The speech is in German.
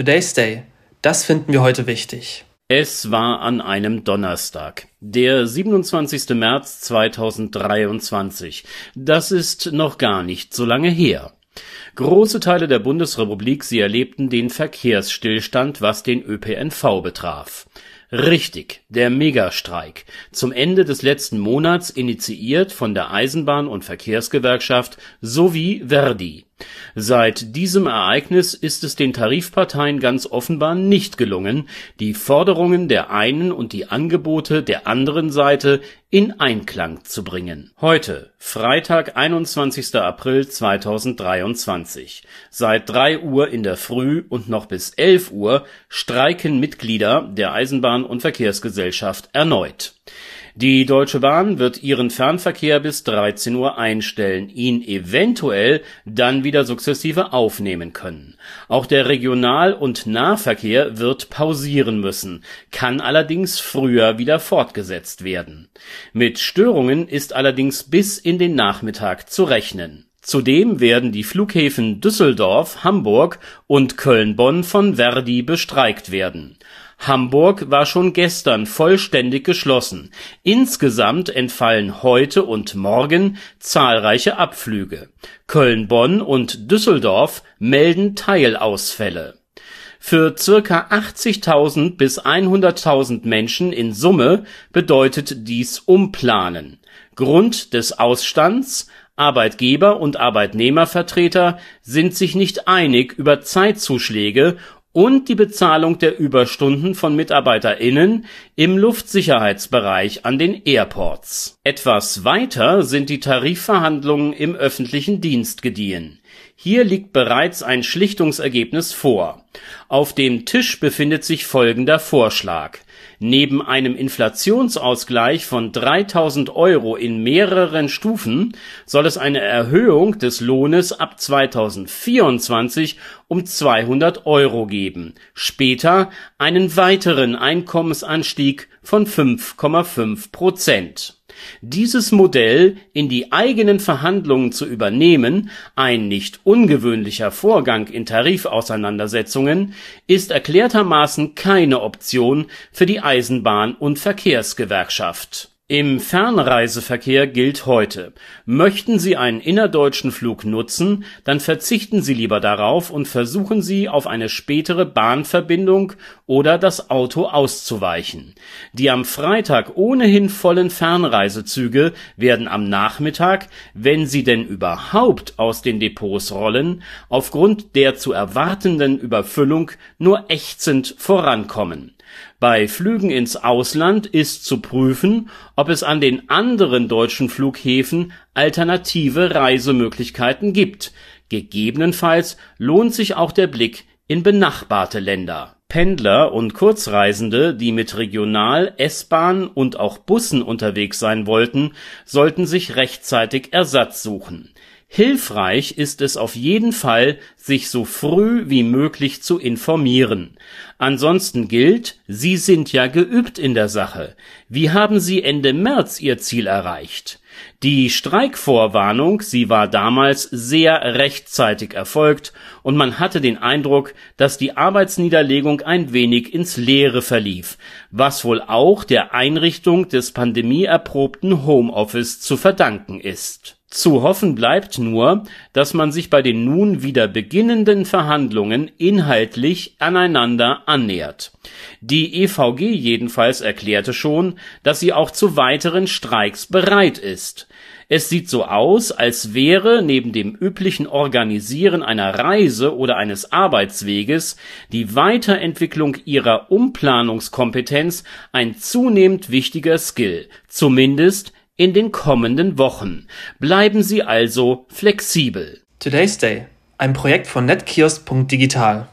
Today's Day. Das finden wir heute wichtig. Es war an einem Donnerstag, der 27. März 2023. Das ist noch gar nicht so lange her. Große Teile der Bundesrepublik, sie erlebten den Verkehrsstillstand, was den ÖPNV betraf. Richtig, der Megastreik, zum Ende des letzten Monats initiiert von der Eisenbahn- und Verkehrsgewerkschaft sowie Verdi. Seit diesem Ereignis ist es den Tarifparteien ganz offenbar nicht gelungen, die Forderungen der einen und die Angebote der anderen Seite in Einklang zu bringen. Heute, Freitag, 21. April 2023. Seit drei Uhr in der Früh und noch bis elf Uhr streiken Mitglieder der Eisenbahn- und Verkehrsgesellschaft erneut die Deutsche Bahn wird ihren Fernverkehr bis 13 Uhr einstellen, ihn eventuell dann wieder sukzessive aufnehmen können. Auch der Regional und Nahverkehr wird pausieren müssen, kann allerdings früher wieder fortgesetzt werden. Mit Störungen ist allerdings bis in den Nachmittag zu rechnen. Zudem werden die Flughäfen Düsseldorf, Hamburg und Köln-Bonn von Verdi bestreikt werden Hamburg war schon gestern vollständig geschlossen, insgesamt entfallen heute und morgen zahlreiche Abflüge. Köln-Bonn und Düsseldorf melden Teilausfälle. Für circa 80.000 bis 100.000 Menschen in Summe bedeutet dies Umplanen. Grund des Ausstands Arbeitgeber und Arbeitnehmervertreter sind sich nicht einig über Zeitzuschläge und die Bezahlung der Überstunden von MitarbeiterInnen im Luftsicherheitsbereich an den Airports. Etwas weiter sind die Tarifverhandlungen im öffentlichen Dienst gediehen. Hier liegt bereits ein Schlichtungsergebnis vor. Auf dem Tisch befindet sich folgender Vorschlag Neben einem Inflationsausgleich von 3.000 Euro in mehreren Stufen soll es eine Erhöhung des Lohnes ab 2024 um 200 Euro geben, später einen weiteren Einkommensanstieg von 5,5 Prozent dieses Modell in die eigenen Verhandlungen zu übernehmen, ein nicht ungewöhnlicher Vorgang in Tarifauseinandersetzungen, ist erklärtermaßen keine Option für die Eisenbahn und Verkehrsgewerkschaft im Fernreiseverkehr gilt heute: Möchten Sie einen innerdeutschen Flug nutzen, dann verzichten Sie lieber darauf und versuchen Sie auf eine spätere Bahnverbindung oder das Auto auszuweichen. Die am Freitag ohnehin vollen Fernreisezüge werden am Nachmittag, wenn sie denn überhaupt aus den Depots rollen, aufgrund der zu erwartenden Überfüllung nur ächzend vorankommen bei Flügen ins Ausland ist zu prüfen, ob es an den anderen deutschen Flughäfen alternative Reisemöglichkeiten gibt, gegebenenfalls lohnt sich auch der Blick in benachbarte Länder. Pendler und Kurzreisende, die mit Regional S-Bahn und auch Bussen unterwegs sein wollten, sollten sich rechtzeitig Ersatz suchen Hilfreich ist es auf jeden Fall, sich so früh wie möglich zu informieren. Ansonsten gilt, Sie sind ja geübt in der Sache. Wie haben Sie Ende März Ihr Ziel erreicht? Die Streikvorwarnung, sie war damals sehr rechtzeitig erfolgt und man hatte den Eindruck, dass die Arbeitsniederlegung ein wenig ins Leere verlief, was wohl auch der Einrichtung des pandemieerprobten Homeoffice zu verdanken ist zu hoffen bleibt nur, dass man sich bei den nun wieder beginnenden Verhandlungen inhaltlich aneinander annähert. Die EVG jedenfalls erklärte schon, dass sie auch zu weiteren Streiks bereit ist. Es sieht so aus, als wäre neben dem üblichen Organisieren einer Reise oder eines Arbeitsweges die Weiterentwicklung ihrer Umplanungskompetenz ein zunehmend wichtiger Skill, zumindest in den kommenden Wochen. Bleiben Sie also flexibel. Today's Day, ein Projekt von netkiosk.digital.